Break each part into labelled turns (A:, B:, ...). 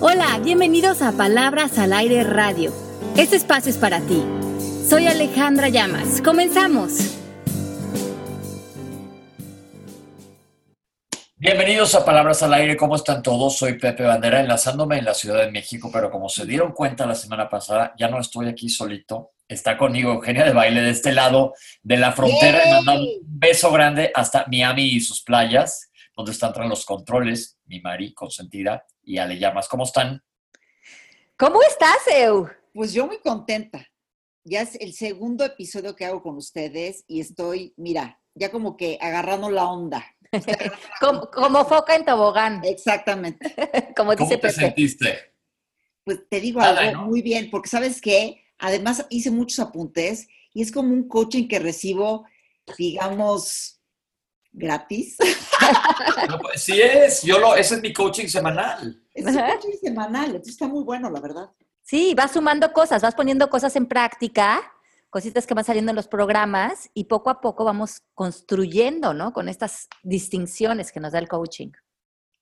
A: Hola, bienvenidos a Palabras al Aire Radio. Este espacio es para ti. Soy Alejandra Llamas. Comenzamos.
B: Bienvenidos a Palabras al Aire, ¿cómo están todos? Soy Pepe Bandera, enlazándome en la Ciudad de México, pero como se dieron cuenta la semana pasada, ya no estoy aquí solito. Está conmigo Eugenia de Baile de este lado de la frontera y mandando un beso grande hasta Miami y sus playas, donde están tras los controles, mi Mari consentida y Ale Llamas. ¿Cómo están?
C: ¿Cómo estás, Eu?
D: Pues yo muy contenta. Ya es el segundo episodio que hago con ustedes y estoy, mira, ya como que agarrando la onda.
C: como, como, foca en tobogán.
D: Exactamente.
C: como dice
B: ¿Cómo te
C: Pepe.
B: sentiste?
D: Pues te digo
B: Nada,
D: algo
B: ¿no?
D: muy bien, porque sabes qué, además hice muchos apuntes y es como un coaching que recibo, digamos, gratis.
B: No, pues, sí es, yo lo, ese es mi coaching semanal.
D: Es un coaching semanal, entonces está muy bueno, la verdad.
C: Sí, vas sumando cosas, vas poniendo cosas en práctica, cositas que van saliendo en los programas y poco a poco vamos construyendo, ¿no? Con estas distinciones que nos da el coaching.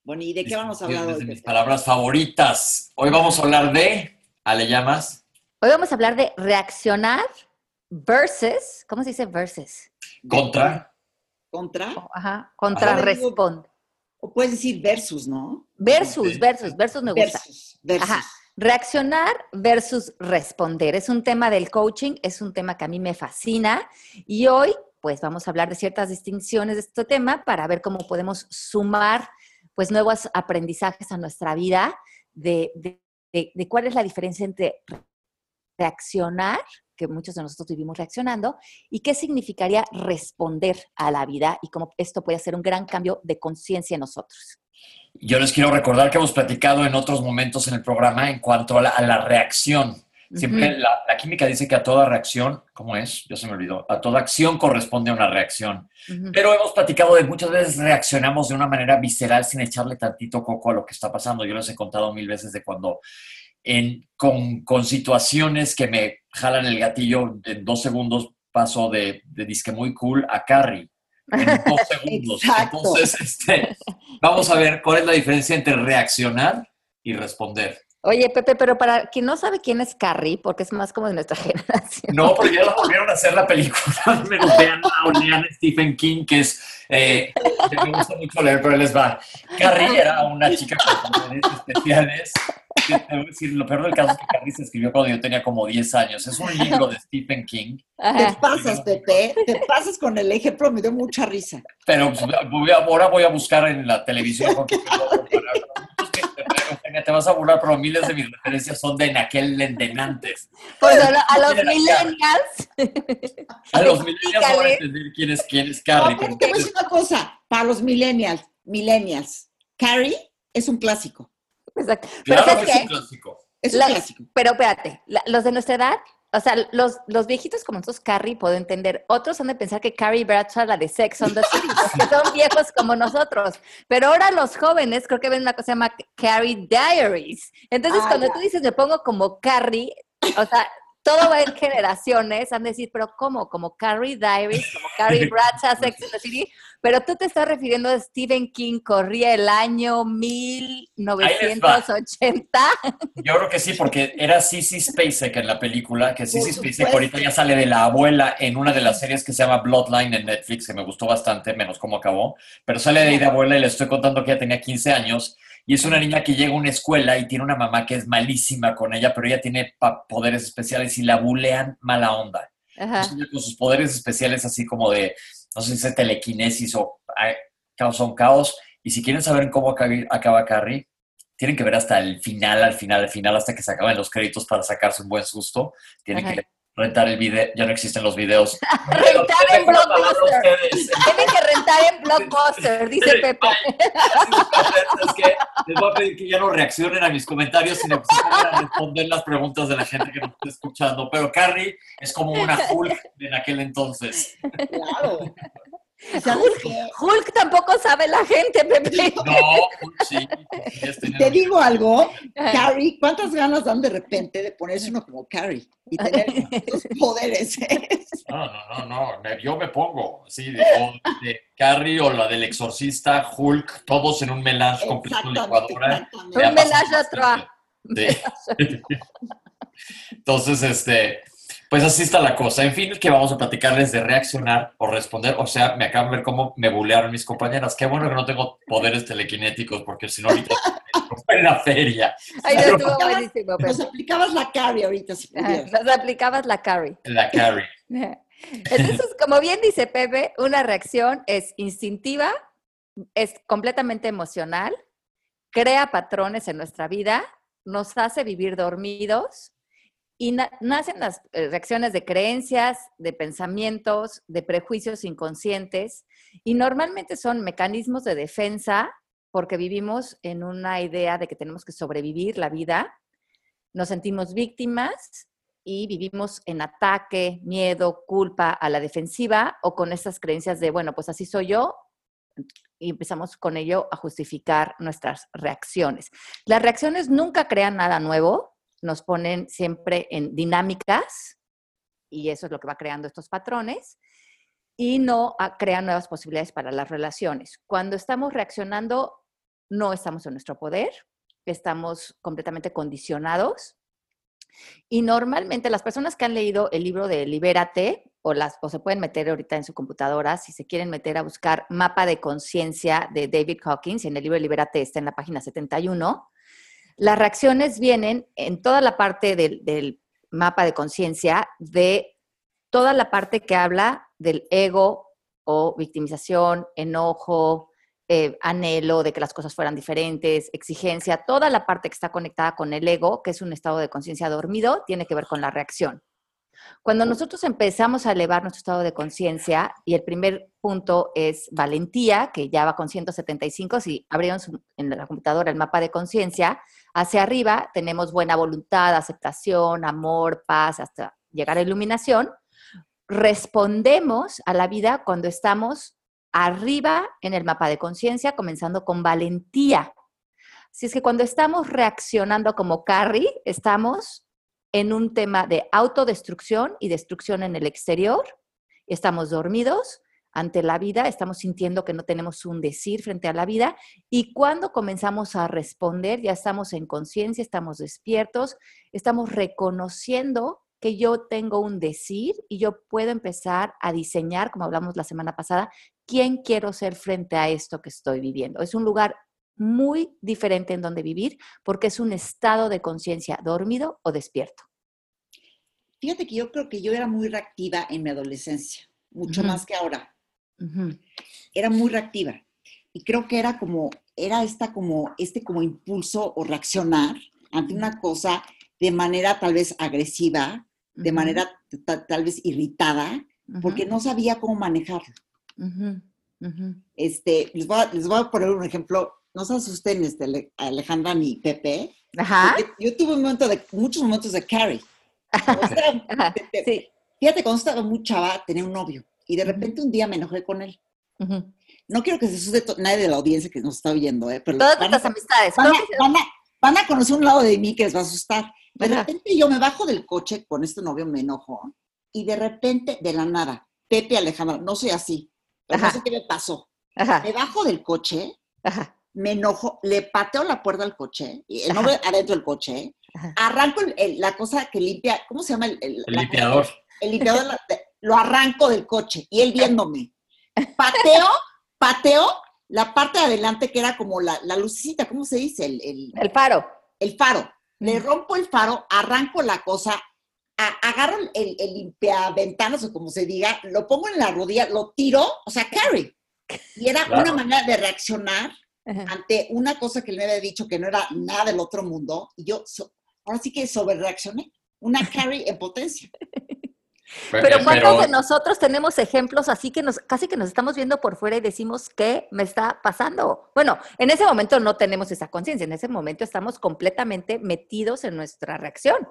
D: Bueno, ¿y de qué vamos a hablar
B: Es de
D: hoy?
B: mis palabras favoritas. Hoy vamos a hablar de, Ale Llamas,
C: Hoy vamos a hablar de reaccionar versus, ¿cómo se dice versus?
B: contra,
D: ¿Contra?
C: Ajá, contrarresponde.
D: O puedes decir versus, ¿no?
C: Versus, versus, versus me gusta.
D: Versus, versus.
C: Ajá. Reaccionar versus responder. Es un tema del coaching, es un tema que a mí me fascina y hoy pues vamos a hablar de ciertas distinciones de este tema para ver cómo podemos sumar pues nuevos aprendizajes a nuestra vida de, de- de- de cuál es la diferencia entre reaccionar, que muchos de nosotros vivimos reaccionando, y qué significaría responder a la vida y cómo esto puede hacer un gran cambio de conciencia en nosotros.
B: Yo les quiero recordar que hemos platicado en otros momentos en el programa en cuanto a la, a la reacción. Siempre la, la química dice que a toda reacción, ¿cómo es? Yo se me olvidó. A toda acción corresponde una reacción. Pero hemos platicado de muchas veces reaccionamos de una manera visceral sin echarle tantito coco a lo que está pasando. Yo les he contado mil veces de cuando en, con, con situaciones que me jalan el gatillo en dos segundos paso de, de disque muy cool a Carrie. En dos segundos.
D: Exacto.
B: Entonces, este, vamos a ver cuál es la diferencia entre reaccionar y responder.
C: Oye, Pepe, pero para quien no sabe quién es Carrie, porque es más como de nuestra generación.
B: No, porque ya la volvieron a hacer la película. Menos vean o lean Stephen King, que es. eh, me gusta mucho leer, pero les va. Carrie era una chica con poderes especiales. Que te voy a decir, lo peor del caso es que Carrie se escribió cuando yo tenía como 10 años. Es un libro de Stephen King,
D: Te pasas, Pepe, te pasas con el ejemplo, me dio mucha risa.
B: pero pues, voy a- ahora voy a buscar en la televisión. te vas a burlar, pero miles de mis referencias son de en aquel endenantes.
C: Pues a, lo- a los millennials.
B: A los millennials no van a entender quién es, quién es Carrie.
D: No,
B: pero
D: pero te voy a decir una cosa, para los millennials, millennials, Carrie es un clásico,
C: Exacto. Pero
B: Claro
C: ¿sabes
B: que es un clásico.
D: es un
C: La-
D: clásico.
C: Pero espérate, la- los de nuestra edad, o sea, los, los viejitos como nosotros, Carrie, puedo entender. Otros han de pensar que Carrie Bradshaw, la de Sex on the City, que son viejos como nosotros. Pero ahora los jóvenes creo que ven una cosa que se llama Carrie Diaries. Entonces,
D: Ah,
C: cuando
D: ya.
C: tú dices me pongo como Carrie, o sea, todo va en generaciones, han de decir, pero ¿cómo? Como Carrie Diaries, como Carrie Bradshaw, Sex on the City. Pero tú te estás refiriendo a Stephen King, corría el año 1980.
B: Yo creo que sí, porque era Sissy Spacek en la película, que Sissy Spacek ahorita ya sale de la abuela en una de las series que se llama Bloodline en Netflix, que me gustó bastante, menos cómo acabó, pero sale de ahí de abuela y le estoy contando que ella tenía 15 años y es una niña que llega a una escuela y tiene una mamá que es malísima con ella, pero ella tiene poderes especiales y la bulean mala onda.
C: Ajá.
B: Entonces, con sus poderes especiales así como de, no sé si es telequinesis o causa un caos. Y si quieren saber cómo acaba Carrie, tienen que ver hasta el final, al final, al final, hasta que se acaben los créditos para sacarse un buen susto. Tienen
C: Ajá.
B: que rentar el video, ya no existen los videos.
C: Rentar en Blockbuster. Tienen que rentar en Blockbuster, dice Pepe.
B: Es que les voy a pedir que ya no reaccionen a mis comentarios, sino que se pongan a responder las preguntas de la gente que nos está escuchando. Pero Carrie es como una Hulk en aquel entonces.
D: Claro.
C: Hulk, Hulk, tampoco sabe la gente, Pepe.
B: No, Hulk sí.
D: Te digo algo, Carrie, ¿cuántas ganas dan de repente de ponerse uno como Carrie y tener esos poderes?
B: No, no, no, no, yo me pongo, sí, de, de Carrie o la del exorcista, Hulk, todos en un melange completo licuadora.
C: Un melange a
B: Sí. Entonces, este, pues así está la cosa. En fin, que vamos a platicarles de reaccionar o responder. O sea, me acaban de ver cómo me bulearon mis compañeras. Qué bueno que no tengo poderes telequinéticos, porque si no, ahorita en la feria.
C: Ay, no, estuvo buenísimo.
D: Nos aplicabas la carry ahorita, si.
C: Nos aplicabas la carry.
B: La carry.
C: Entonces, como bien dice Pepe, una reacción es instintiva, es completamente emocional, crea patrones en nuestra vida, nos hace vivir dormidos y nacen las eh, reacciones de creencias, de pensamientos, de prejuicios inconscientes y normalmente son mecanismos de defensa porque vivimos en una idea de que tenemos que sobrevivir la vida, nos sentimos víctimas y vivimos en ataque, miedo, culpa a la defensiva o con esas creencias de, bueno, pues así soy yo y empezamos con ello a justificar nuestras reacciones. Las reacciones nunca crean nada nuevo, nos ponen siempre en dinámicas y eso es lo que va creando estos patrones y no ah, crean nuevas posibilidades para las relaciones. Cuando estamos reaccionando, no estamos en nuestro poder, estamos completamente condicionados y normalmente las personas que han leído el libro de Libérate o, las, o se pueden meter ahorita en su computadora, si se quieren meter a buscar mapa de conciencia de David Hawkins, en el libro de Libérate está en la página 71, las reacciones vienen en toda la parte del, mapa de conciencia de toda la parte que habla del ego o victimización, enojo, eh, anhelo de que las cosas fueran diferentes, exigencia, toda la parte que está conectada con el ego, que es un estado de conciencia dormido, tiene que ver con la reacción. Cuando nosotros empezamos a elevar nuestro estado de conciencia, y el primer punto es valentía, que ya va con 175, si abrieron en la computadora el mapa de conciencia, hacia arriba tenemos buena voluntad, aceptación, amor, paz, hasta llegar a iluminación. Respondemos a la vida cuando estamos arriba en el mapa de conciencia, comenzando con valentía. Si es que cuando estamos reaccionando como Carrie, estamos en un tema de autodestrucción y destrucción en el exterior. Estamos dormidos ante la vida, estamos sintiendo que no tenemos un decir frente a la vida y cuando comenzamos a responder, ya estamos en conciencia, estamos despiertos, estamos reconociendo que yo tengo un decir y yo puedo empezar a diseñar, como hablamos la semana pasada, quién quiero ser frente a esto que estoy viviendo. Es un lugar muy diferente en donde vivir porque es un estado de conciencia dormido o despierto.
D: Fíjate que yo creo que yo era muy reactiva en mi adolescencia, mucho más que ahora. Era muy reactiva. Y creo que era como, era esta como, este como impulso o reaccionar ante una cosa de manera tal vez agresiva, de manera tal vez irritada, porque no sabía cómo manejarlo. Este, les voy, a, les voy a poner un ejemplo no se asusten, este, Alejandra ni Pepe.
C: Ajá.
D: Yo tuve un momento de, muchos momentos de Carrie. sí. Fíjate, cuando estaba muy chava, tenía un novio. Y de repente un día me enojé con él. No quiero que se asuste nadie de la audiencia que nos está oyendo, ¿eh?
C: Pero Todas nuestras amistades.
D: Van a, conocer un lado de mí que les va a asustar. De repente yo me bajo del coche con este novio, me enojo. Y de repente, de la nada, Pepe Alejandra, no soy así. Pero no sé qué me pasó. Me bajo del coche. Ajá me enojo, le pateo la puerta al coche, y el nombre adentro del coche, arranco la cosa que limpia, ¿cómo se llama?
B: El, limpiador.
D: el limpiador, lo arranco del coche y él viéndome. Pateo, pateo la parte de adelante que era como la, la lucecita, ¿cómo se dice? El,
C: el, faro.
D: El faro. Le rompo el faro, arranco la cosa, agarro el, el limpiaventanas o como se diga, lo pongo en la rodilla, lo tiro, o sea, carry. Y era una manera de reaccionar ante una cosa que él me había dicho que no era nada del otro mundo, y yo ahora sí que sobre reaccioné, una carry en potencia.
C: Pero ¿cuántos de nosotros tenemos ejemplos así que nos, casi que nos estamos viendo por fuera y decimos, ¿qué me está pasando? Bueno, en ese momento no tenemos esa conciencia, en ese momento estamos completamente metidos en nuestra reacción.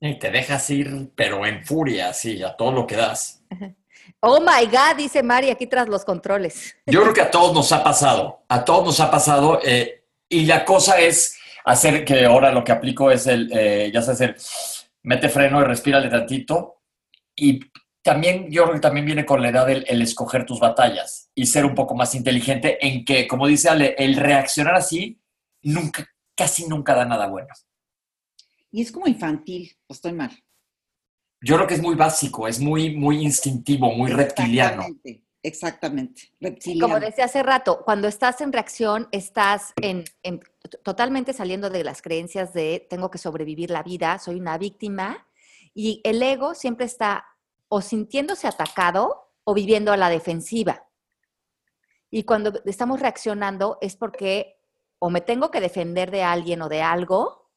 B: Y te dejas ir, pero en furia, así, a todo lo que das.
C: Oh my God, dice Mari aquí tras los controles.
B: Yo creo que a todos nos ha pasado, a todos nos ha pasado. Eh, y la cosa es hacer que ahora lo que aplico es el, eh, ya sabes, el mete freno y respírale tantito. Y también yo creo que también viene con la edad el, el, escoger tus batallas y ser un poco más inteligente en que, como dice Ale, el reaccionar así nunca, casi nunca da nada bueno.
D: Y es como infantil, o estoy mal.
B: Yo creo que es muy básico, es muy, muy instintivo, muy reptiliano.
D: Exactamente,
C: reptiliano. Como decía hace rato, cuando estás en reacción, estás en, en, totalmente saliendo de las creencias de tengo que sobrevivir la vida, soy una víctima, y el ego siempre está o sintiéndose atacado o viviendo a la defensiva. Y cuando estamos reaccionando es porque o me tengo que defender de alguien o de algo,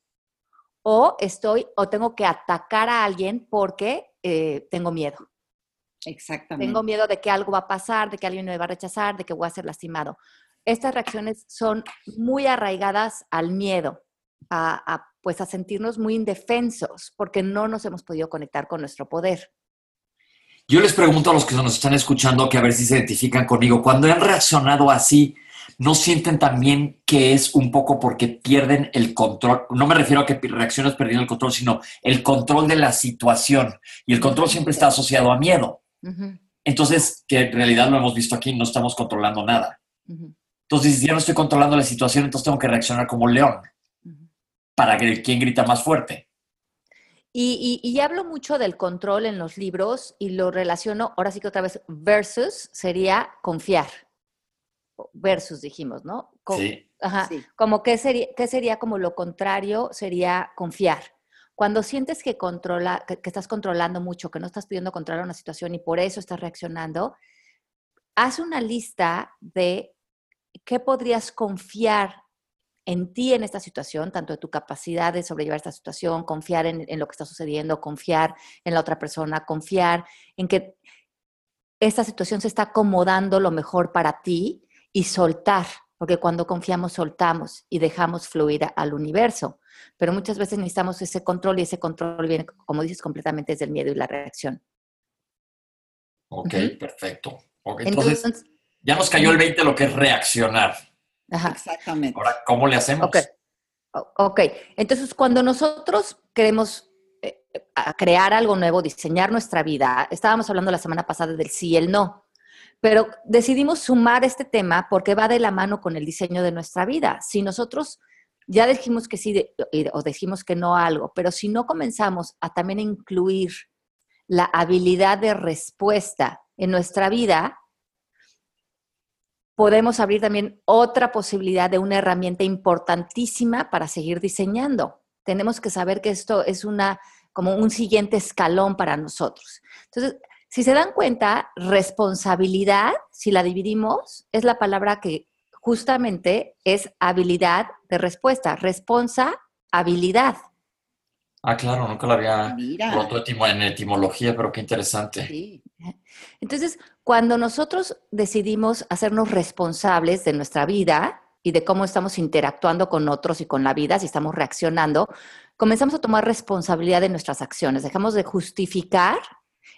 C: o estoy o tengo que atacar a alguien porque eh, tengo miedo.
D: Exactamente.
C: Tengo miedo de que algo va a pasar, de que alguien me va a rechazar, de que voy a ser lastimado. Estas reacciones son muy arraigadas al miedo, a, pues a sentirnos muy indefensos porque no nos hemos podido conectar con nuestro poder.
B: Yo les pregunto a los que nos están escuchando que a ver si se identifican conmigo. Cuando han reaccionado así, ¿no sienten también que es un poco porque pierden el control? No me refiero a que reacciones perdiendo el control, sino el control de la situación. Y el control siempre está asociado a miedo. Entonces, que en realidad lo hemos visto aquí, no estamos controlando nada. Entonces, si ya no estoy controlando la situación, entonces tengo que reaccionar como león para que quien grita más fuerte.
C: Y, y, hablo mucho del control en los libros y lo relaciono, ahora sí que otra vez, versus sería confiar versus dijimos, ¿no?
B: sí.
C: Ajá. Como que sería, ¿qué sería como lo contrario? Sería confiar. Cuando sientes que, controla, que, estás controlando mucho, que no estás pudiendo controlar una situación y por eso estás reaccionando, haz una lista de qué podrías confiar en ti en esta situación, tanto de tu capacidad de sobrellevar esta situación, confiar en, en, lo que está sucediendo, confiar en la otra persona, confiar en que esta situación se está acomodando lo mejor para ti y soltar, porque cuando confiamos soltamos y dejamos fluir al universo. Pero muchas veces necesitamos ese control y ese control viene, como dices, completamente desde el miedo y la reacción.
B: Ok, perfecto. entonces, ya nos cayó el 20 lo que es reaccionar.
C: Ajá.
D: Exactamente.
B: Ahora, ¿cómo le hacemos?
C: Ok, ok. Entonces, cuando nosotros queremos eh, crear algo nuevo, diseñar nuestra vida, estábamos hablando la semana pasada del sí y el no. Pero decidimos sumar este tema porque va de la mano con el diseño de nuestra vida. Si nosotros ya dijimos que sí o dijimos que no a algo, pero si no comenzamos a también incluir la habilidad de respuesta en nuestra vida, podemos abrir también otra posibilidad de una herramienta importantísima para seguir diseñando. Tenemos que saber que esto es una como un siguiente escalón para nosotros. Entonces, si se dan cuenta, responsabilidad, si la dividimos, es la palabra que justamente es habilidad de respuesta. Responsa, habilidad.
B: Ah, claro, nunca lo había roto en etimología, pero qué interesante.
C: Entonces, cuando nosotros decidimos hacernos responsables de nuestra vida y de cómo estamos interactuando con otros y con la vida, si estamos reaccionando, comenzamos a tomar responsabilidad de nuestras acciones. Dejamos de justificar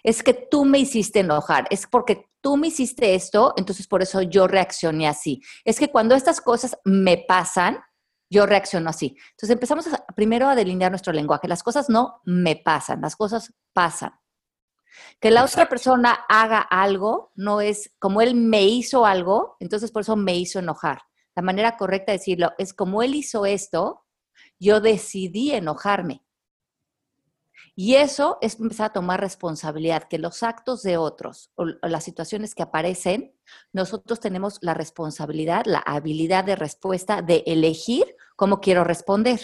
C: es que tú me hiciste enojar, es porque tú me hiciste esto, entonces por eso yo reaccioné así. Es que cuando estas cosas me pasan, yo reacciono así. Entonces empezamos primero a delinear nuestro lenguaje. Las cosas no me pasan, las cosas pasan. Que la otra persona haga algo no es como él me hizo algo, entonces por eso me hizo enojar. La manera correcta de decirlo es como él hizo esto, yo decidí enojarme. Y eso es empezar a tomar responsabilidad, que los actos de otros o, las situaciones que aparecen, nosotros tenemos la responsabilidad, la habilidad de respuesta de elegir cómo quiero responder.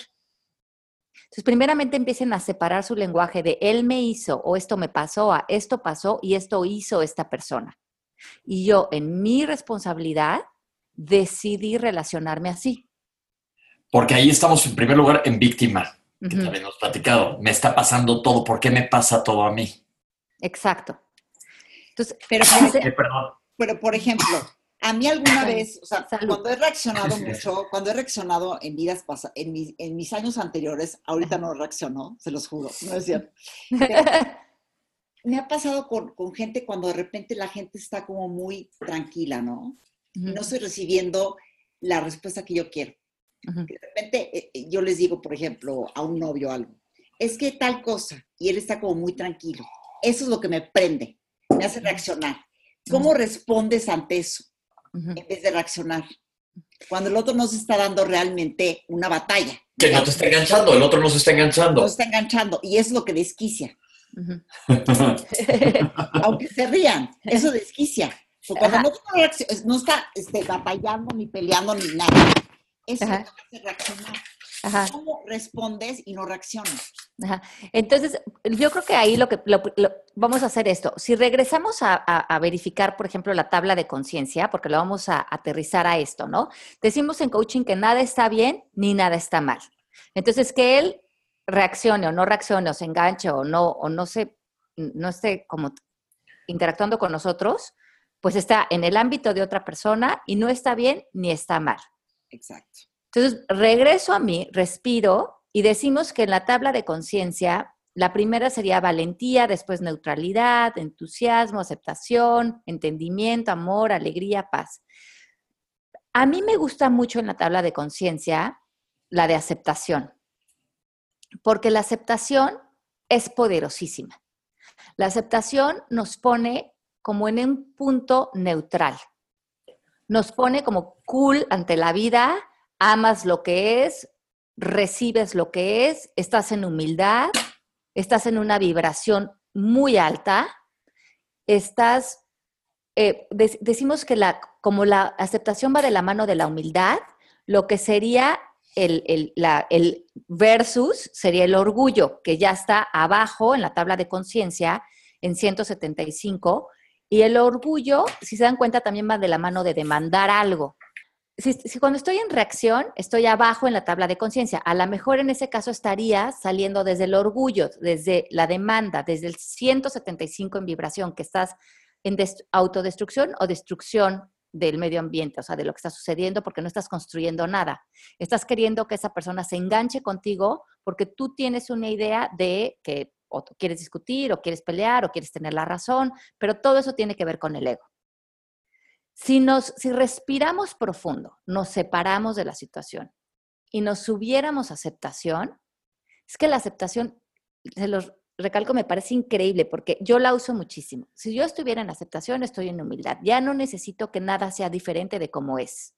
C: Entonces, primeramente empiecen a separar su lenguaje de él me hizo o esto me pasó a esto pasó y esto hizo esta persona. Y yo, en mi responsabilidad, decidí relacionarme así.
B: Porque ahí estamos en primer lugar en víctima que también hemos platicado, me está pasando todo, ¿por qué me pasa todo a mí?
C: Exacto.
D: Entonces, pero, pero por ejemplo, a mí alguna vez, o sea, cuando he reaccionado mucho, cuando he reaccionado en vidas pasadas, en, mis, años anteriores, ahorita no reaccionó, se los juro, no es cierto. me ha pasado con, gente cuando de repente la gente está como muy tranquila, ¿no? No estoy recibiendo la respuesta que yo quiero. De repente eh, eh, yo les digo, por ejemplo, a un novio algo, es que tal cosa, y él está como muy tranquilo. Eso es lo que me prende, me hace reaccionar. ¿Cómo respondes ante eso en vez de reaccionar? Cuando el otro no se está dando realmente una batalla.
B: Que no te está enganchando, el otro no se está enganchando.
D: No se está enganchando, y es lo que desquicia. Aunque se rían, eso desquicia. cuando no, no, está este, batallando, ni peleando, ni nada, eso es lo que hace reaccionar. ¿Cómo respondes y no reaccionas?
C: Entonces, yo creo que ahí lo que vamos a hacer esto. Si regresamos a, verificar, por ejemplo, la tabla de conciencia, porque lo vamos a aterrizar a esto, ¿no? Decimos en coaching que nada está bien ni nada está mal. Entonces, que él reaccione o no reaccione o se enganche o no, o no se, no esté como interactuando con nosotros, pues está en el ámbito de otra persona y no está bien ni está mal.
D: Exacto.
C: Entonces, regreso a mí, respiro y decimos que en la tabla de conciencia, la primera sería valentía, después neutralidad, entusiasmo, aceptación, entendimiento, amor, alegría, paz. A mí me gusta mucho en la tabla de conciencia la de aceptación porque la aceptación es poderosísima. La aceptación nos pone como en un punto neutral. Nos pone como cool ante la vida, amas lo que es, recibes lo que es, estás en humildad, estás en una vibración muy alta, estás, eh, decimos que la, como la aceptación va de la mano de la humildad, lo que sería el, el, versus sería el orgullo, que ya está abajo en la tabla de conciencia, en 175, y el orgullo, si se dan cuenta, también va de la mano de demandar algo. Si, cuando estoy en reacción, estoy abajo en la tabla de conciencia, a lo mejor en ese caso estaría saliendo desde el orgullo, desde la demanda, desde el 175 en vibración, que estás en autodestrucción o destrucción del medio ambiente, o sea, de lo que está sucediendo, porque no estás construyendo nada. Estás queriendo que esa persona se enganche contigo porque tú tienes una idea de que o quieres discutir, o quieres pelear, o quieres tener la razón, pero todo eso tiene que ver con el ego. Si, nos, si respiramos profundo, nos separamos de la situación y nos subiéramos aceptación, es que la aceptación, se los recalco, me parece increíble porque yo la uso muchísimo. Si yo estuviera en aceptación, estoy en humildad. Ya no necesito que nada sea diferente de como es.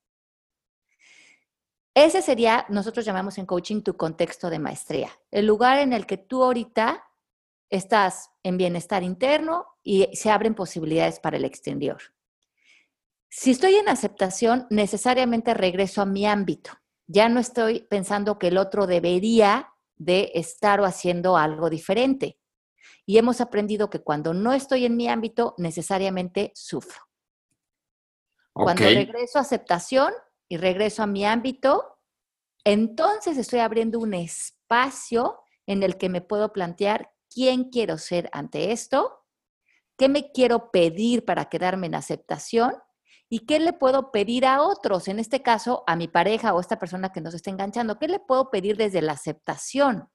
C: Ese sería, nosotros llamamos en coaching tu contexto de maestría, el lugar en el que tú ahorita estás en bienestar interno y se abren posibilidades para el exterior. Si estoy en aceptación, necesariamente regreso a mi ámbito. Ya no estoy pensando que el otro debería de estar o haciendo algo diferente. Y hemos aprendido que cuando no estoy en mi ámbito, necesariamente sufro. Cuando regreso a aceptación y regreso a mi ámbito, entonces estoy abriendo un espacio en el que me puedo plantear quién quiero ser ante esto, qué me quiero pedir para quedarme en aceptación ¿Y qué le puedo pedir a otros? En este caso, a mi pareja o a esta persona que nos está enganchando, ¿qué le puedo pedir desde la aceptación?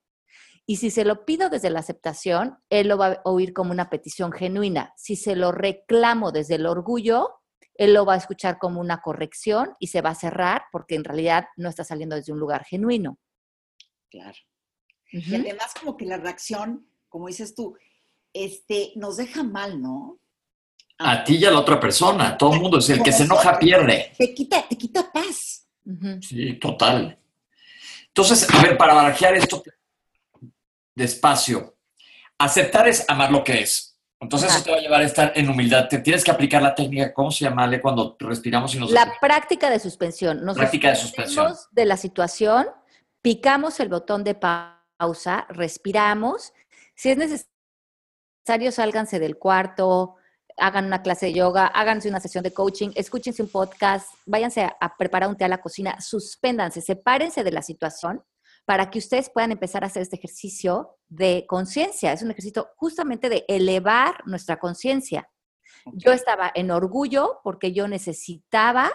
C: Y si se lo pido desde la aceptación, él lo va a oír como una petición genuina. Si se lo reclamo desde el orgullo, él lo va a escuchar como una corrección y se va a cerrar porque en realidad no está saliendo desde un lugar genuino.
D: Claro. Y además como que la reacción, como dices tú, este, nos deja mal, ¿no?
B: A ti y a la otra persona. Todo el mundo es el que se enoja pierde.
D: Te quita, te quita paz.
B: Sí, total. Entonces, a ver, para barajear esto despacio, aceptar es amar lo que es. Entonces, eso te va a llevar a estar en humildad. Te tienes que aplicar la técnica, ¿cómo se llama, Ale, cuando respiramos y nos...
C: La práctica de suspensión.
B: Nos práctica de suspensión.
C: De la situación, picamos el botón de pausa, respiramos. Si es necesario, sálganse del cuarto, hagan una clase de yoga, háganse una sesión de coaching, escúchense un podcast, váyanse a, preparar un té a la cocina, suspéndanse, sepárense de la situación para que ustedes puedan empezar a hacer este ejercicio de conciencia. Es un ejercicio justamente de elevar nuestra conciencia. Yo estaba en orgullo porque yo necesitaba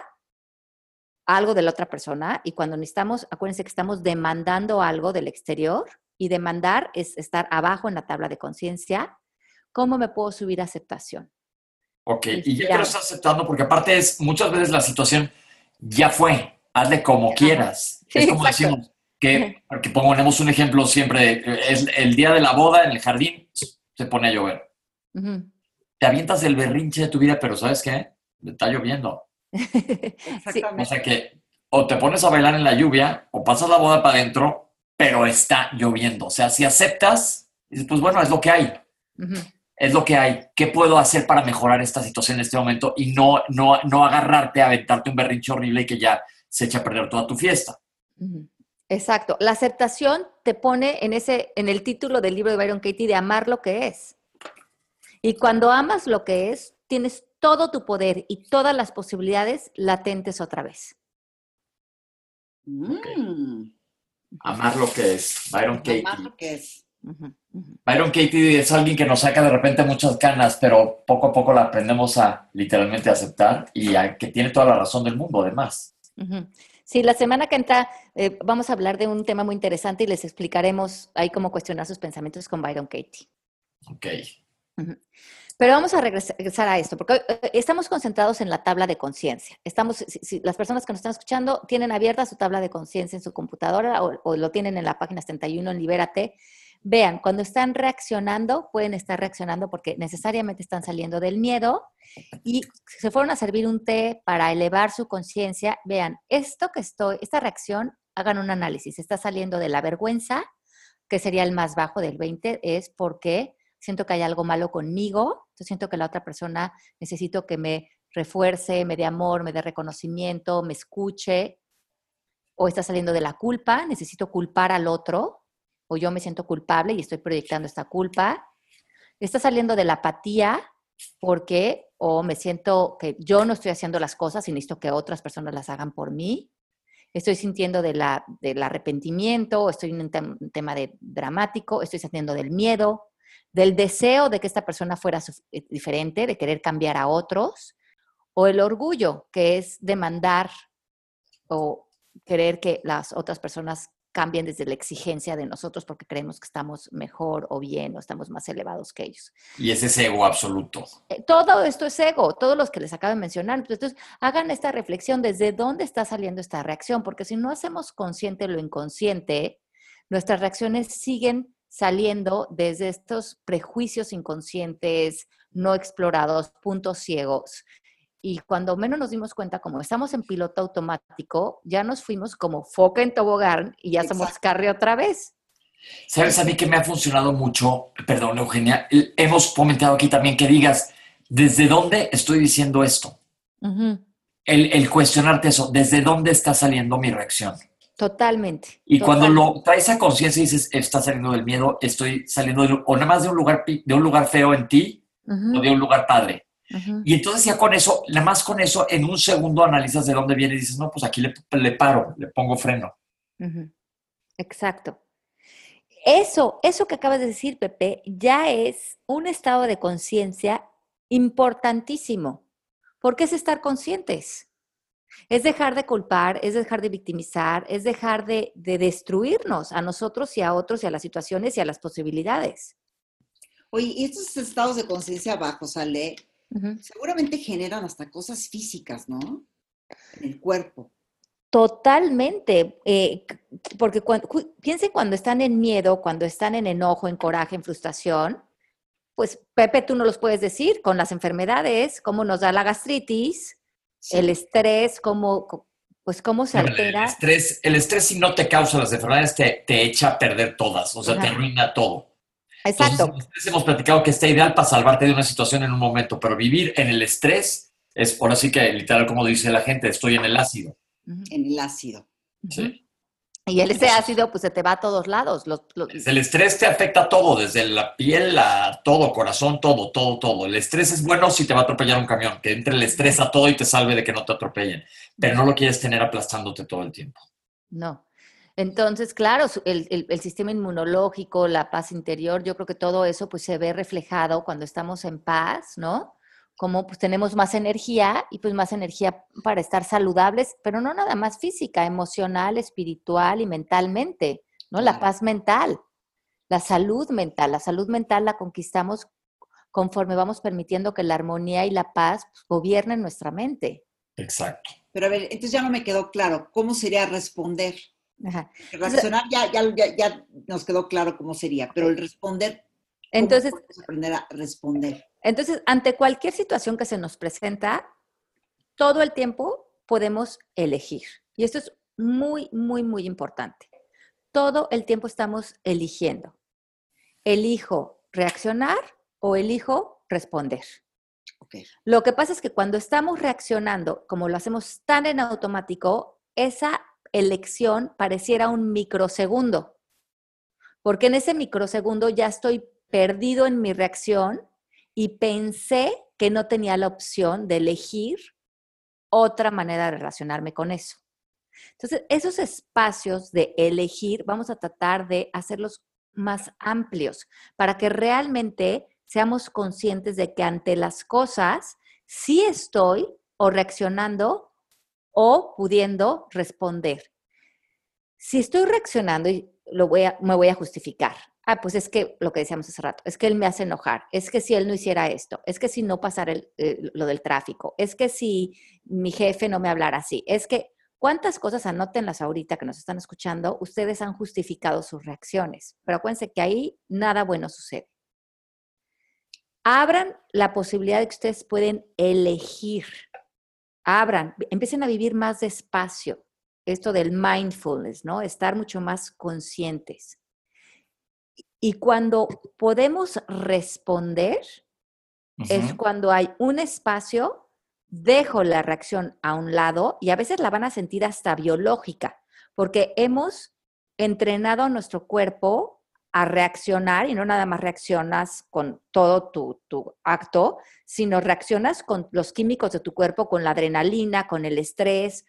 C: algo de la otra persona y cuando necesitamos, acuérdense que estamos demandando algo del exterior y demandar es estar abajo en la tabla de conciencia ¿Cómo me puedo subir a aceptación?
B: Ok, y ya que lo estás aceptando, porque aparte es, muchas veces la situación ya fue, hazle como quieras. es como decimos, que, que ponemos un ejemplo siempre, es el día de la boda en el jardín, se pone a llover. Te avientas el berrinche de tu vida, pero ¿sabes qué? Está lloviendo. Exactamente. O sea que o te pones a bailar en la lluvia o pasas la boda para adentro, pero está lloviendo. O sea, si aceptas, dices, pues bueno, es lo que hay. Es lo que hay. ¿Qué puedo hacer para mejorar esta situación en este momento y no, no, no agarrarte a aventarte un berrinche horrible y que ya se eche a perder toda tu fiesta?
C: Exacto. La aceptación te pone en, ese, en el título del libro de Byron Katie de amar lo que es. Y cuando amas lo que es, tienes todo tu poder y todas las posibilidades latentes otra vez.
B: Mm. Amar lo que es. Byron Katie. Amar lo que es. Byron Katie es alguien que nos saca de repente muchas ganas, pero poco a poco la aprendemos a literalmente aceptar y que tiene toda la razón del mundo, además.
C: Sí, la semana que entra eh, vamos a hablar de un tema muy interesante y les explicaremos ahí cómo cuestionar sus pensamientos con Byron Katie.
B: Ok.
C: Pero vamos a regresar a esto, porque eh, estamos concentrados en la tabla de conciencia. Estamos, si, las personas que nos están escuchando tienen abierta su tabla de conciencia en su computadora o, lo tienen en la página 71 en Libérate, vean, cuando están reaccionando, pueden estar reaccionando porque necesariamente están saliendo del miedo y se fueron a servir un té para elevar su conciencia. Vean, esto que estoy, esta reacción, hagan un análisis. Está saliendo de la vergüenza, que sería el más bajo del 20, es porque siento que hay algo malo conmigo, yo siento que la otra persona necesito que me refuerce, me dé amor, me dé reconocimiento, me escuche, o está saliendo de la culpa, necesito culpar al otro, o yo me siento culpable y estoy proyectando esta culpa, está saliendo de la apatía porque o me siento que yo no estoy haciendo las cosas y necesito que otras personas las hagan por mí, estoy sintiendo de la, del arrepentimiento, estoy en un, tema de dramático, estoy sintiendo del miedo, del deseo de que esta persona fuera eh, diferente, de querer cambiar a otros, o el orgullo, que es demandar o querer que las otras personas cambien desde la exigencia de nosotros porque creemos que estamos mejor o bien o estamos más elevados que ellos.
B: Y ese es ego absoluto.
C: Eh, todo esto es ego, todos los que les acabo de mencionar. Entonces, hagan esta reflexión desde dónde está saliendo esta reacción, porque si no hacemos consciente lo inconsciente, nuestras reacciones siguen saliendo desde estos prejuicios inconscientes, no explorados, puntos ciegos. Y cuando menos nos dimos cuenta, como estamos en piloto automático, ya nos fuimos como foca en tobogán y ya somos carry otra vez.
B: ¿Sabes a mí que me ha funcionado mucho? Perdón, Eugenia. Hemos comentado aquí también que digas, ¿desde dónde estoy diciendo esto? el, el, cuestionarte eso, ¿desde dónde está saliendo mi reacción?
C: Totalmente.
B: Y cuando lo traes a conciencia y dices, está saliendo del miedo, estoy saliendo de, o nada más de un lugar, de un lugar feo en ti o de un lugar padre. Y entonces ya con eso, nada más con eso, en un segundo analizas de dónde viene y dices, no, pues aquí le, le paro, le pongo freno.
C: Exacto. Eso, eso que acabas de decir, Pepe, ya es un estado de conciencia importantísimo, porque es estar conscientes. Es dejar de culpar, es dejar de victimizar, es dejar de, destruirnos a nosotros y a otros y a las situaciones y a las posibilidades.
D: Oye, y estos estados de conciencia bajos, Ale, seguramente generan hasta cosas físicas, ¿no? En el cuerpo.
C: Totalmente, eh, porque piensen cuando están en miedo, cuando están en enojo, en coraje, en frustración, pues Pepe, tú no los puedes decir con las enfermedades, cómo nos da la gastritis, el estrés, cómo, pues cómo se altera.
B: El estrés, el estrés si no te causa las enfermedades, te, te echa a perder todas, o sea, te arruina todo.
C: Exacto.
B: Entonces, hemos platicado que está ideal para salvarte de una situación en un momento, pero vivir en el estrés es, ahora sí que literal, como dice la gente, estoy en el ácido.
D: En el ácido.
B: Sí.
C: Y el ese ácido, pues se te va a todos lados.
B: El estrés te afecta todo, desde la piel a todo, corazón, todo, todo, todo. El estrés es bueno si te va a atropellar un camión, que entre el estrés a todo y te salve de que no te atropellen, pero no lo quieres tener aplastándote todo el tiempo.
C: No. Entonces, claro, el, el, sistema inmunológico, la paz interior, yo creo que todo eso pues se ve reflejado cuando estamos en paz, ¿no? como pues tenemos más energía y pues más energía para estar saludables, pero no nada más física, emocional, espiritual y mentalmente, ¿no? La paz mental, la salud mental, la salud mental la conquistamos conforme vamos permitiendo que la armonía y la paz pues, gobiernen nuestra mente.
B: Exacto.
D: Pero a ver, entonces ya no me quedó claro, ¿cómo sería responder? Ajá. Reaccionar ya, ya, ya, nos quedó claro cómo sería, pero el responder,
C: entonces,
D: aprender a responder?
C: Entonces, ante cualquier situación que se nos presenta, todo el tiempo podemos elegir. Y esto es muy, muy, muy importante. Todo el tiempo estamos eligiendo. Elijo reaccionar o elijo responder. Lo que pasa es que cuando estamos reaccionando, como lo hacemos tan en automático, esa elección pareciera un microsegundo, porque en ese microsegundo ya estoy perdido en mi reacción y pensé que no tenía la opción de elegir otra manera de relacionarme con eso. Entonces, esos espacios de elegir, vamos a tratar de hacerlos más amplios para que realmente seamos conscientes de que ante las cosas sí estoy o reaccionando o pudiendo responder. Si estoy reaccionando y lo voy a, me voy a justificar, ah, pues es que lo que decíamos hace rato, es que él me hace enojar, es que si él no hiciera esto, es que si no pasara eh, lo del tráfico, es que si mi jefe no me hablara así, es que cuántas cosas, anótenlas ahorita que nos están escuchando, ustedes han justificado sus reacciones, pero acuérdense que ahí nada bueno sucede abran la posibilidad de que ustedes pueden elegir. Abran, empiecen a vivir más despacio. Esto del mindfulness, ¿no? Estar mucho más conscientes. Y cuando podemos responder, es cuando hay un espacio, dejo la reacción a un lado y a veces la van a sentir hasta biológica, porque hemos entrenado a nuestro cuerpo a reaccionar y no nada más reaccionas con todo tu, acto, sino reaccionas con los químicos de tu cuerpo, con la adrenalina, con el estrés.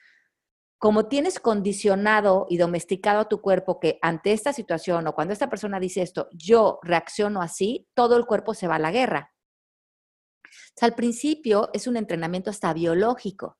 C: Como tienes condicionado y domesticado tu cuerpo que ante esta situación o cuando esta persona dice esto, yo reacciono así, todo el cuerpo se va a la guerra. al principio es un entrenamiento hasta biológico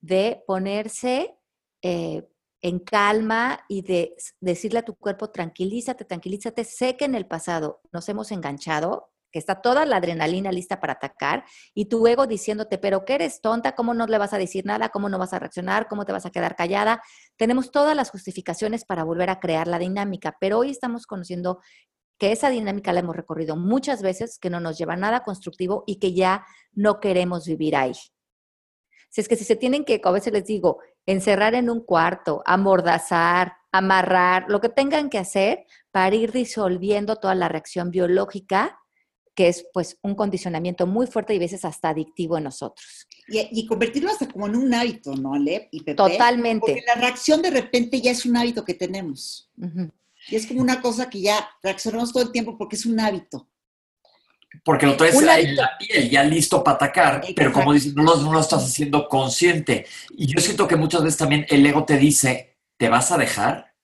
C: de ponerse eh, en calma y de decirle a tu cuerpo, tranquilízate, tranquilízate. Sé que en el pasado nos hemos enganchado, que está toda la adrenalina lista para atacar y tu ego diciéndote, pero que eres tonta, ¿cómo no le vas a decir nada? ¿Cómo no vas a reaccionar? ¿Cómo te vas a quedar callada? Tenemos todas las justificaciones para volver a crear la dinámica, pero hoy estamos conociendo que esa dinámica la hemos recorrido muchas veces, que no nos lleva a nada constructivo y que ya no queremos vivir ahí. Si es que si se tienen que, a veces les digo, encerrar en un cuarto, amordazar, amarrar, lo que tengan que hacer para ir disolviendo toda la reacción biológica, que es pues un condicionamiento muy fuerte y a veces hasta adictivo en nosotros.
D: Y, convertirlo hasta como en un hábito, ¿no, Ale y Pepe?
C: Totalmente.
D: Porque la reacción de repente ya es un hábito que tenemos. Y es como una cosa que ya reaccionamos todo el tiempo porque es un hábito
B: porque lo traes en la piel, ya listo para atacar, pero como dices, no lo, estás haciendo consciente. Y yo siento que muchas veces también el ego te dice, ¿te vas a dejar?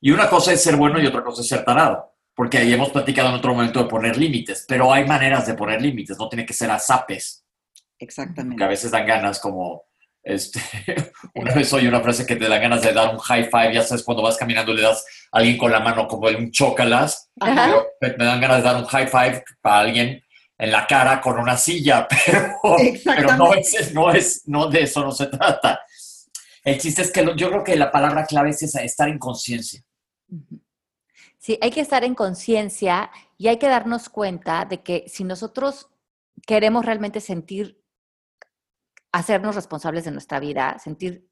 B: Y una cosa es ser bueno y otra cosa es ser tarado, porque ahí hemos platicado en otro momento de poner límites, pero hay maneras de poner límites, no tiene que ser a zapes.
D: Exactamente.
B: Que a veces dan ganas como, este, una vez oí una frase que te da ganas de dar un high five, ya sabes, cuando vas caminando le das a alguien con la mano como un chócalas, me dan ganas de dar un high five para alguien en la cara con una silla, pero, no, es, no, es, no de eso no se trata. El chiste es que yo creo que la palabra clave es esa, estar en conciencia.
C: Sí, hay que estar en conciencia y hay que darnos cuenta de que si nosotros queremos realmente sentir, hacernos responsables de nuestra vida, sentir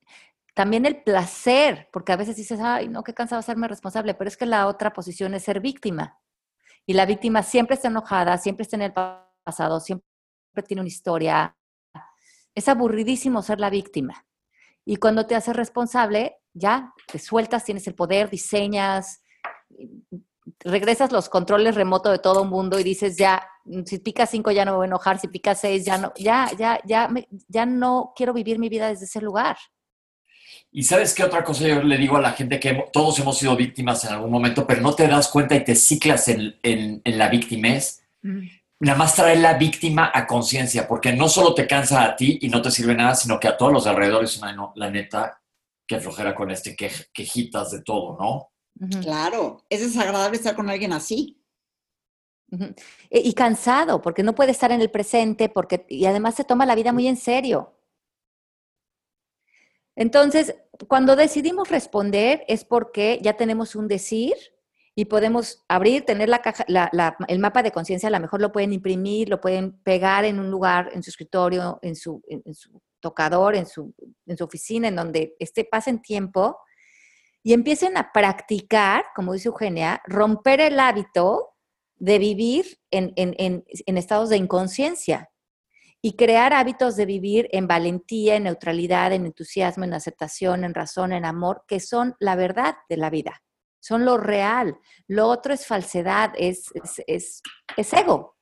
C: también el placer, porque a veces dices, ay, no, qué cansado hacerme responsable, pero es que la otra posición es ser víctima. Y la víctima siempre está enojada, siempre está en el pasado, siempre tiene una historia. Es aburridísimo ser la víctima. Y cuando te haces responsable, ya te sueltas, tienes el poder, diseñas, regresas los controles remotos de todo el mundo y dices, ya, si pica cinco ya no me voy a enojar, si pica seis ya no, ya, ya, ya, ya no quiero vivir mi vida desde ese lugar.
B: Y sabes qué otra cosa yo le digo a la gente que todos hemos sido víctimas en algún momento, pero no te das cuenta y te ciclas en, en, la víctima Mm. Nada más trae la víctima a conciencia, porque no solo te cansa a ti y no te sirve nada, sino que a todos los alrededores, no, la neta, que flojera con este quejitas de todo, ¿no?
D: Claro, es desagradable estar con alguien así.
C: E, y cansado, porque no puede estar en el presente, porque, y además se toma la vida muy en serio. Entonces, cuando decidimos responder es porque ya tenemos un decir y podemos abrir, tener la caja, el mapa de conciencia, a lo mejor lo pueden imprimir, lo pueden pegar en un lugar, en su escritorio, en su, en su tocador, en su, en su oficina, en donde esté, pasen tiempo y empiecen a practicar, como dice Eugenia, romper el hábito de vivir en, en estados de inconsciencia y crear hábitos de vivir en valentía, en neutralidad, en entusiasmo, en aceptación, en razón, en amor, que son la verdad de la vida, son lo real. Lo otro es falsedad, es, es, es, ego.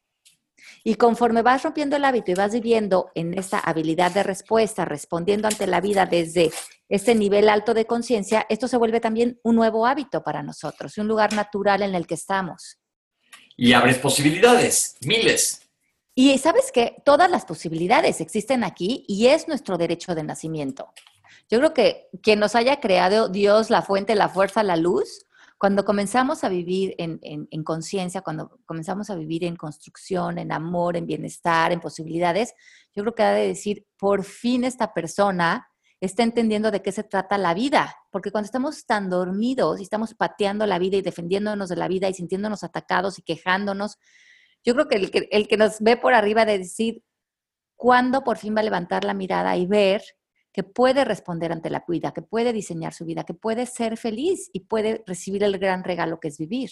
C: Y conforme vas rompiendo el hábito y vas viviendo en esa habilidad de respuesta, respondiendo ante la vida desde este nivel alto de conciencia, esto se vuelve también un nuevo hábito para nosotros, un lugar natural en el que estamos.
B: Y abres posibilidades, miles.
C: Y sabes que todas las posibilidades existen aquí y es nuestro derecho de nacimiento. Yo creo que quien nos haya creado Dios, la fuente, la fuerza, la luz, cuando comenzamos a vivir en, en conciencia, cuando comenzamos a vivir en construcción, en amor, en bienestar, en posibilidades, yo creo que ha de decir, por fin esta persona está entendiendo de qué se trata la vida, porque cuando estamos tan dormidos y estamos pateando la vida y defendiéndonos de la vida y sintiéndonos atacados y quejándonos, yo creo que el, que el que nos ve por arriba de decir, ¿cuándo por fin va a levantar la mirada y ver que puede responder ante la vida, que puede diseñar su vida, que puede ser feliz y puede recibir el gran regalo que es vivir?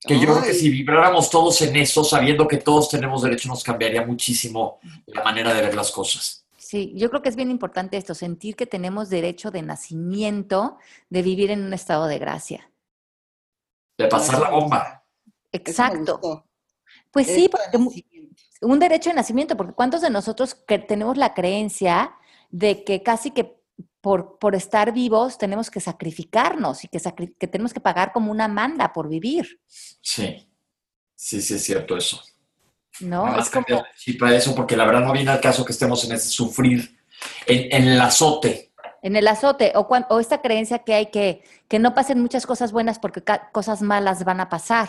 B: Que yo creo que si vibráramos todos en eso, sabiendo que todos tenemos derecho, nos cambiaría muchísimo la manera de ver las cosas.
C: Sí, yo creo que es bien importante esto, sentir que tenemos derecho de nacimiento, de vivir en un estado de gracia.
B: De pasar la bomba.
C: Exacto. Pues sí, porque un derecho de nacimiento, porque ¿cuántos de nosotros que tenemos la creencia de que casi que por, por estar vivos tenemos que sacrificarnos y que, que tenemos que pagar como una manda por vivir?
B: Sí, sí, sí es cierto eso.
C: No, es como...
B: Sí, para eso, porque la verdad no viene al caso que estemos en ese sufrir, en, el azote.
C: En el azote, o, o esta creencia que hay que, que no pasen muchas cosas buenas porque cosas malas van a pasar.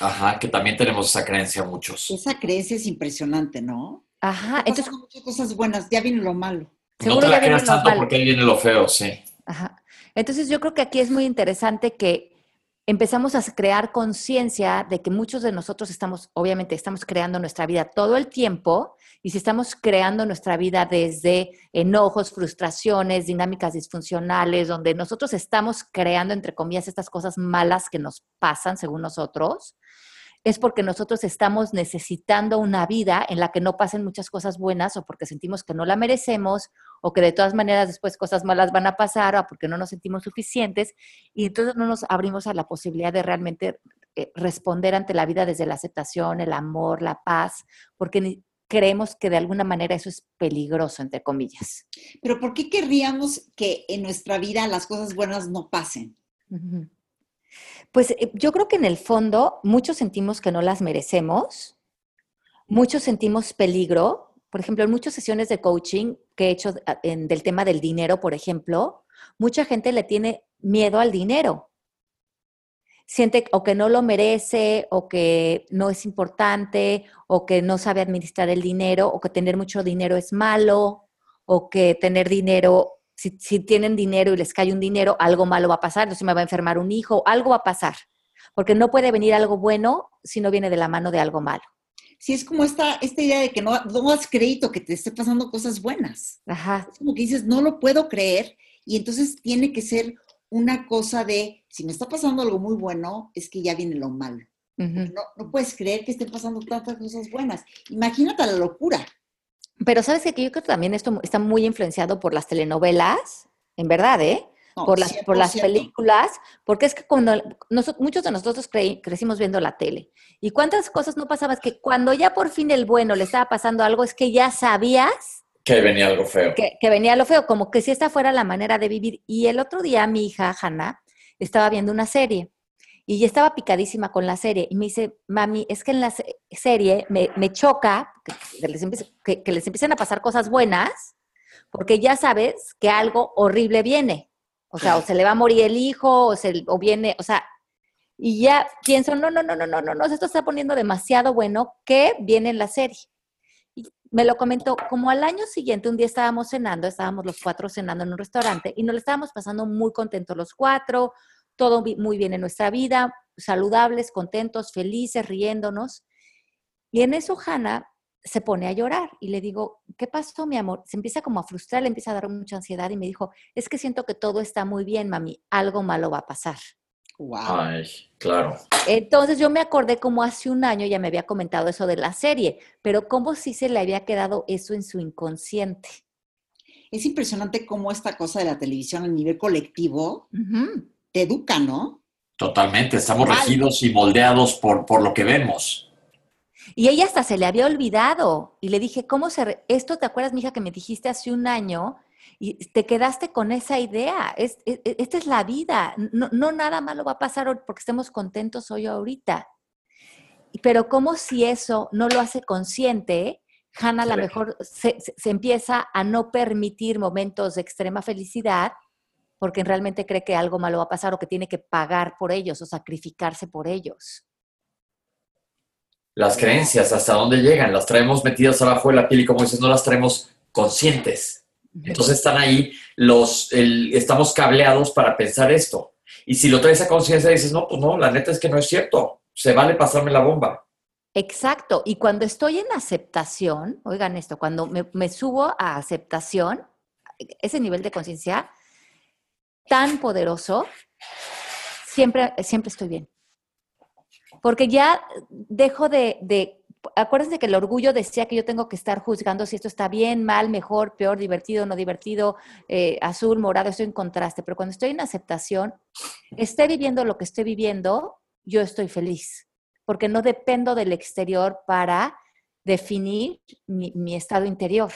B: Ajá, que también tenemos esa creencia muchos.
D: Esa creencia es impresionante, ¿no?
C: Ajá.
D: Entonces, muchas cosas buenas, ya viene lo malo.
B: No te la creas tanto porque ahí viene lo feo, sí.
C: Ajá. Entonces yo creo que aquí es muy interesante que empezamos a crear conciencia de que muchos de nosotros estamos, obviamente, estamos creando nuestra vida todo el tiempo y si estamos creando nuestra vida desde enojos, frustraciones, dinámicas disfuncionales, donde nosotros estamos creando, entre comillas, estas cosas malas que nos pasan según nosotros, es porque nosotros estamos necesitando una vida en la que no pasen muchas cosas buenas o porque sentimos que no la merecemos o que de todas maneras después cosas malas van a pasar o porque no nos sentimos suficientes y entonces no nos abrimos a la posibilidad de realmente eh, responder ante la vida desde la aceptación, el amor, la paz, porque creemos que de alguna manera eso es peligroso, entre comillas.
D: Pero ¿por qué querríamos que en nuestra vida las cosas buenas no pasen?
C: Pues eh, yo creo que en el fondo muchos sentimos que no las merecemos, muchos sentimos peligro. Por ejemplo, en muchas sesiones de coaching que he hecho ah, en, del tema del dinero, por ejemplo, mucha gente le tiene miedo al dinero. Siente o que no lo merece, o que no es importante, o que no sabe administrar el dinero, o que tener mucho dinero es malo, o que tener dinero si, tienen dinero y les cae un dinero, algo malo va a pasar, no se me va a enfermar un hijo, algo va a pasar, porque no puede venir algo bueno si no viene de la mano de algo malo.
D: Sí, es como esta, esta idea de que no, no has crédito que te esté pasando cosas buenas.
C: Ajá.
D: Es como que dices, no lo puedo creer, y entonces tiene que ser una cosa de, si me está pasando algo muy bueno, es que ya viene lo malo. no, no, puedes creer que estén pasando tantas cosas buenas. Imagínate la locura.
C: Pero sabes que yo creo que también esto está muy influenciado por las telenovelas, en verdad, ¿eh? por, las, por las películas, porque es que cuando muchos de nosotros crecimos viendo la tele. ¿Y cuántas cosas no pasabas que cuando ya por fin el bueno le estaba pasando algo, es que ya sabías
B: que venía algo feo.
C: Que, que venía lo feo, como que si esta fuera la manera de vivir. Y el otro día mi hija, Hannah, estaba viendo una serie y ya estaba picadísima con la serie. Y me dice, mami, es que en la serie me, me choca que les, que, les, empiecen a pasar cosas buenas, porque ya sabes que algo horrible viene. O sea, o se le va a morir el hijo, o, se, o viene, o sea, Y ya pienso, no, no, no, no, no, no, no, esto está poniendo demasiado bueno, que viene en la serie. Y me lo comentó, como al año siguiente, un día estábamos cenando, estábamos los cuatro cenando en un restaurante y nos lo estábamos pasando muy contentos los cuatro, todo muy bien en nuestra vida, saludables, contentos, felices, riéndonos. Y en eso Hannah se pone a llorar y le digo, ¿qué pasó, mi amor? Se empieza como a frustrar, le empieza a dar mucha ansiedad y me dijo, es que siento que todo está muy bien, mami, algo malo va a pasar.
B: Wow. Ay, claro.
C: Entonces yo me acordé como hace un año ya me había comentado eso de la serie, pero como si se le había quedado eso en su inconsciente.
D: Es impresionante cómo esta cosa de la televisión a nivel colectivo te educa, ¿no?
B: Totalmente, estamos regidos y moldeados por, por lo que vemos.
C: Y ella hasta se le había olvidado. Y le dije, ¿cómo se... Esto, ¿te acuerdas, mija, que me dijiste hace un año? Y te quedaste con esa idea. Es, e, e, esta es la vida. No, no, nada malo va a pasar porque estemos contentos hoy o ahorita. Pero como si eso no lo hace consciente, Hannah a lo mejor se, se, empieza a no permitir momentos de extrema felicidad porque realmente cree que algo malo va a pasar o que tiene que pagar por ellos o sacrificarse por ellos
B: las creencias, hasta dónde llegan, las traemos metidas abajo de la piel y como dices, no las traemos conscientes. Entonces están ahí, los, estamos cableados para pensar esto. Y si lo traes a conciencia dices, no, pues no, la neta es que no es cierto, se vale pasarme la bomba.
C: Exacto, y cuando estoy en aceptación, oigan esto, cuando me, me subo a aceptación, ese nivel de conciencia tan poderoso, siempre, siempre estoy bien. Porque ya dejo de, de, acuérdense que el orgullo decía que yo tengo que estar juzgando si esto está bien, mal, mejor, peor, divertido, no divertido, eh, azul, morado, estoy en contraste, pero cuando estoy en aceptación, esté viviendo lo que estoy viviendo, yo estoy feliz, porque no dependo del exterior para definir mi estado interior.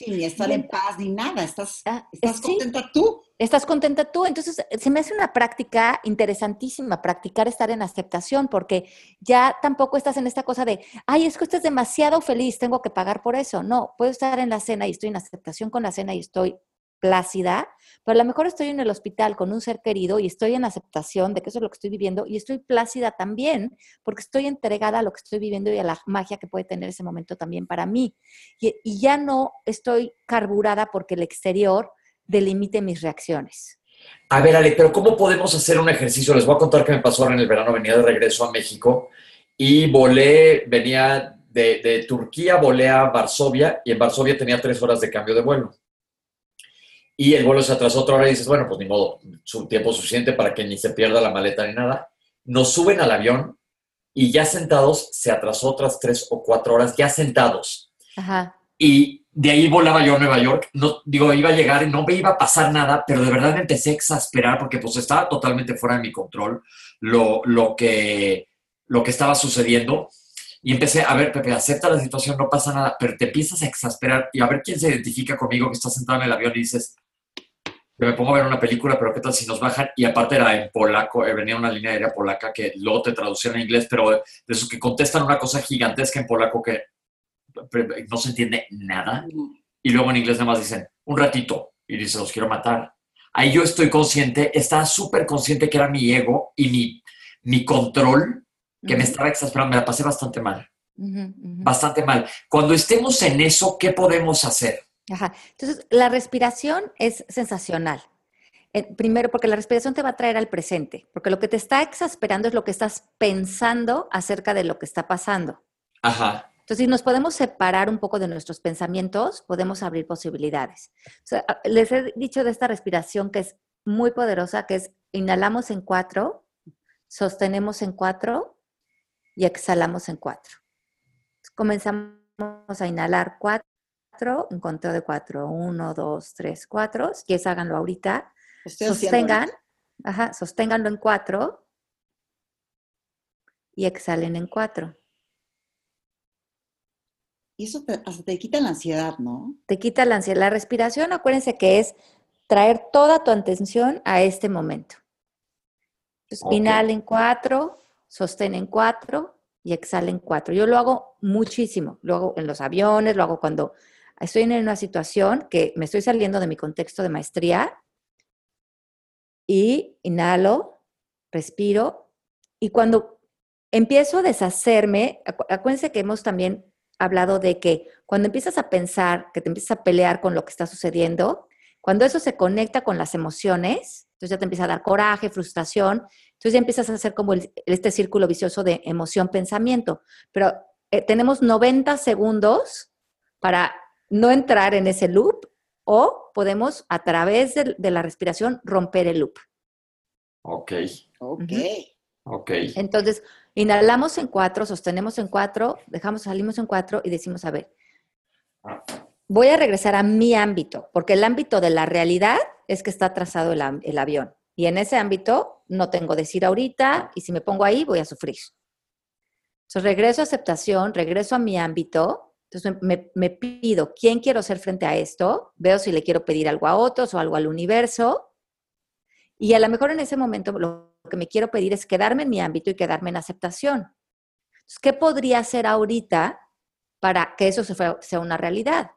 D: Sí, ni estar en paz ni nada, estás, ah, estás contenta tú.
C: Estás contenta tú. Entonces, se me hace una práctica interesantísima, practicar estar en aceptación, porque ya tampoco estás en esta cosa de, ay, es que usted es demasiado feliz, tengo que pagar por eso. No, puedo estar en la cena y estoy en aceptación con la cena y estoy plácida, pero a lo mejor estoy en el hospital con un ser querido y estoy en aceptación de que eso es lo que estoy viviendo y estoy plácida también porque estoy entregada a lo que estoy viviendo y a la magia que puede tener ese momento también para mí. Y, ya no estoy carburada porque el exterior delimite mis reacciones.
B: A ver, Ale, pero ¿cómo podemos hacer un ejercicio? Les voy a contar qué me pasó ahora en el verano. Venía de regreso a México y volé, venía de, de Turquía, volé a Varsovia y en Varsovia tenía tres horas de cambio de vuelo y el vuelo se atrasó otra hora y dices, bueno, pues ni modo, su tiempo suficiente para que ni se pierda la maleta ni nada. Nos suben al avión y ya sentados se atrasó otras tres o cuatro horas, ya sentados. Ajá. Y de ahí volaba yo a Nueva York. No, digo, iba a llegar y no me iba a pasar nada, pero de verdad me empecé a exasperar porque pues estaba totalmente fuera de mi control lo, lo, que, lo que estaba sucediendo. Y empecé, a ver, Pepe, acepta la situación, no pasa nada, pero te empiezas a exasperar y a ver quién se identifica conmigo que está sentado en el avión y dices, me pongo a ver una película, pero ¿qué tal si nos bajan? Y aparte era en polaco, eh, venía una línea aérea polaca que luego te traducían en inglés, pero de esos que contestan una cosa gigantesca en polaco que no se entiende nada. Y luego en inglés nada más dicen, un ratito, y dice, los quiero matar. Ahí yo estoy consciente, estaba súper consciente que era mi ego y mi, mi control que me estaba exasperando, me la pasé bastante mal. Bastante mal. Cuando estemos en eso, ¿qué podemos hacer?
C: Ajá. Entonces, la respiración es sensacional. Eh, primero, porque la respiración te va a traer al presente, porque lo que te está exasperando es lo que estás pensando acerca de lo que está pasando.
B: Ajá.
C: Entonces, si nos podemos separar un poco de nuestros pensamientos, podemos abrir posibilidades. les he dicho de esta respiración que es muy poderosa, que es inhalamos en cuatro, sostenemos en cuatro y exhalamos en cuatro. comenzamos a inhalar cuatro en conteo de cuatro. Uno, dos, tres, cuatro. Si quieres, háganlo ahorita. Sostengan, ajá, sosténganlo en cuatro y exhalen en cuatro.
D: Y eso te, hasta te quita la ansiedad, ¿no?
C: Te quita la ansiedad. La respiración, acuérdense que es traer toda tu atención a este momento. Entonces, inhalen cuatro, sostén en cuatro y exhalen cuatro. Yo lo hago muchísimo. Lo hago en los aviones, lo hago cuando estoy en una situación que me estoy saliendo de mi contexto de maestría y inhalo, respiro y cuando empiezo a deshacerme, acuérdense que hemos también hablado de que cuando empiezas a pensar, que te empiezas a pelear con lo que está sucediendo, cuando eso se conecta con las emociones, entonces ya te empieza a dar coraje, frustración, entonces ya empiezas a hacer como este círculo vicioso de emoción-pensamiento. Pero eh, tenemos 90 segundos para no entrar en ese loop o podemos a través de, la respiración romper el loop.
B: Ok.
D: Ok.
B: Ok.
C: Entonces, inhalamos en cuatro, sostenemos en cuatro, dejamos, salimos en cuatro y decimos, a ver, voy a regresar a mi ámbito, porque el ámbito de la realidad es que está trazado el, avión. Y en ese ámbito no tengo decir ahorita y si me pongo ahí voy a sufrir. Entonces regreso a aceptación, regreso a mi ámbito, entonces me, pido quién quiero ser frente a esto, veo si le quiero pedir algo a otros o algo al universo. Y a lo mejor en ese momento lo que me quiero pedir es quedarme en mi ámbito y quedarme en aceptación. ¿qué podría hacer ahorita para que eso sea una realidad?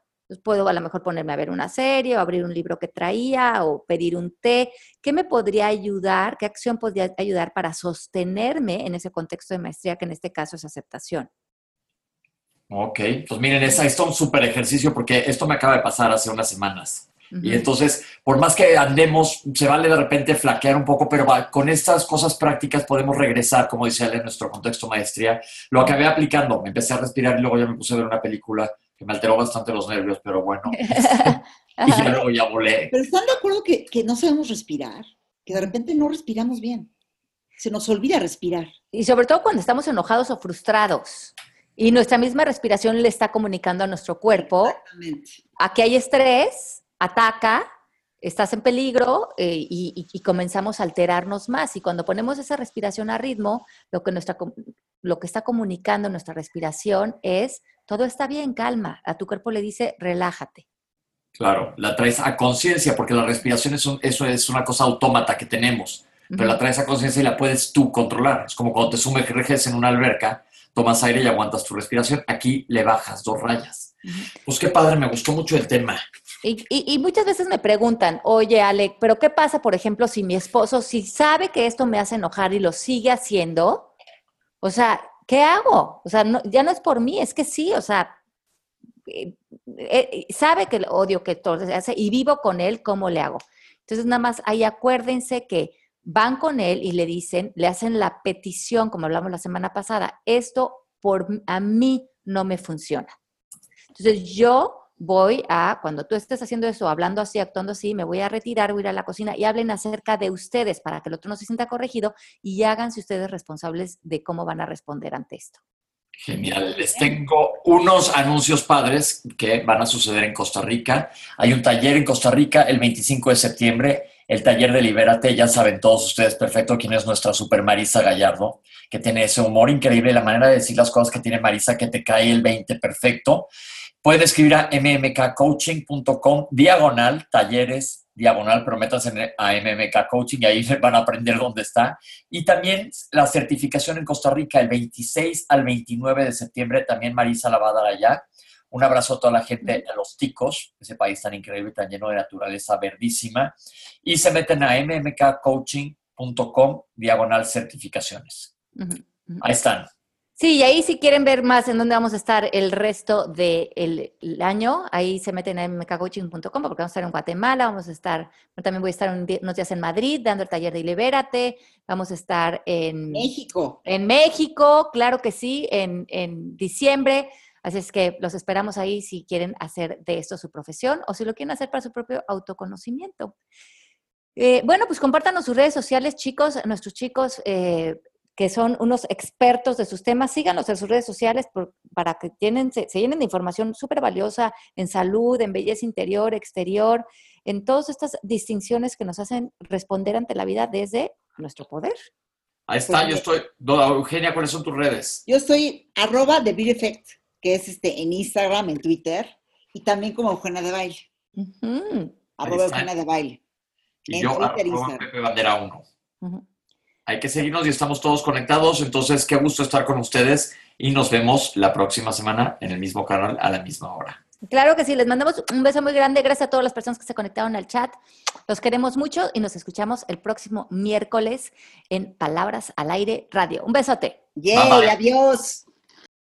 C: puedo a lo mejor ponerme a ver una serie o abrir un libro que traía o pedir un té. ¿Qué me podría ayudar? ¿Qué acción podría ayudar para sostenerme en ese contexto de maestría que en este caso es aceptación?
B: Ok, pues miren, esto es un súper ejercicio porque esto me acaba de pasar hace unas semanas. Y entonces, por más que andemos, se vale de repente flaquear un poco, pero con estas cosas prácticas podemos regresar, como dice él, en nuestro contexto maestría. Lo acabé aplicando, me empecé a respirar y luego ya me puse a ver una película me alteró bastante los nervios, pero bueno. y ya luego ya volé.
D: Pero ¿están de acuerdo que, que no sabemos respirar? Que de repente no respiramos bien. Se nos olvida respirar.
C: Y sobre todo cuando estamos enojados o frustrados. Y nuestra misma respiración le está comunicando a nuestro cuerpo. Exactamente. Aquí hay estrés, ataca, estás en peligro eh, y, comenzamos a alterarnos más. Y cuando ponemos esa respiración a ritmo, lo que, nuestra, lo que está comunicando nuestra respiración es, todo está bien, calma. A tu cuerpo le dice, relájate.
B: Claro, la traes a conciencia, porque la respiración es eso es una cosa autómata que tenemos, pero la traes a conciencia y la puedes tú controlar. Es como cuando te sumerges en una alberca, tomas aire y aguantas tu respiración. Aquí le bajas dos rayas. Pues qué padre, me gustó mucho el tema.
C: Y, muchas veces me preguntan, oye, Ale, pero ¿qué pasa, por ejemplo, si mi esposo, si sabe que esto me hace enojar y lo sigue haciendo? O sea, ¿qué hago? O sea, ya no es por mí, es que sí, o sea, eh, eh, sabe que el odio que todo se hace y vivo con él, ¿cómo le hago? Entonces, nada más ahí acuérdense que van con él y le dicen, le hacen la petición, como hablamos la semana pasada, esto por a mí no me funciona. Entonces, yo voy a, cuando tú estés haciendo eso, hablando así, actuando así, me voy a retirar, voy a ir a la cocina y hablen acerca de ustedes para que el otro no se sienta corregido y háganse ustedes responsables de cómo van a responder ante esto.
B: Genial. Les tengo unos anuncios padres que van a suceder en Costa Rica. Hay un taller en Costa Rica el 25 de septiembre, el taller de Libérate. Ya saben todos ustedes perfecto quién es nuestra super Marisa Gallardo, que tiene ese humor increíble, la manera de decir las cosas que tiene Marisa, que te cae el 20 perfecto. Pueden escribir a mmkcoaching.com, diagonal, talleres, diagonal, pero a MMK Coaching y ahí van a aprender dónde está. Y también la certificación en Costa Rica el 26 al 29 de septiembre, también Marisa la va a dar allá. Un abrazo a toda la gente de Los Ticos, ese país tan increíble, tan lleno de naturaleza verdísima. Y se meten a mmkcoaching.com, diagonal certificaciones. Ahí están.
C: Sí, y ahí si quieren ver más en dónde vamos a estar el resto del año, ahí se meten en mkcoaching.com porque vamos a estar en Guatemala, vamos a estar, también voy a estar unos días en Madrid dando el taller de Libérate, vamos a estar en
D: México.
C: En México, claro que sí, en, diciembre. Así es que los esperamos ahí si quieren hacer de esto su profesión o si lo quieren hacer para su propio autoconocimiento. Eh, bueno, pues compártanos sus redes sociales, chicos, nuestros chicos. Eh, que son unos expertos de sus temas. Síganos en sus redes sociales para que tienen, se, llenen de información súper valiosa en salud, en belleza interior, exterior, en todas estas distinciones que nos hacen responder ante la vida desde nuestro poder.
B: Ahí está, yo estoy. Eugenia, ¿cuáles son tus redes?
D: Yo estoy arroba de Effect, que es este, en Instagram, en Twitter, y también como Eugenia de Baile. Arroba Eugenia de Baile.
B: Y en yo, Twitter, arroba Pepe Bandera 1. Hay que seguirnos y estamos todos conectados, entonces qué gusto estar con ustedes y nos vemos la próxima semana en el mismo canal a la misma hora.
C: Claro que sí, les mandamos un beso muy grande. Gracias a todas las personas que se conectaron al chat. Los queremos mucho y nos escuchamos el próximo miércoles en Palabras al Aire Radio. Un besote.
D: ¡Yay! ¡Adiós!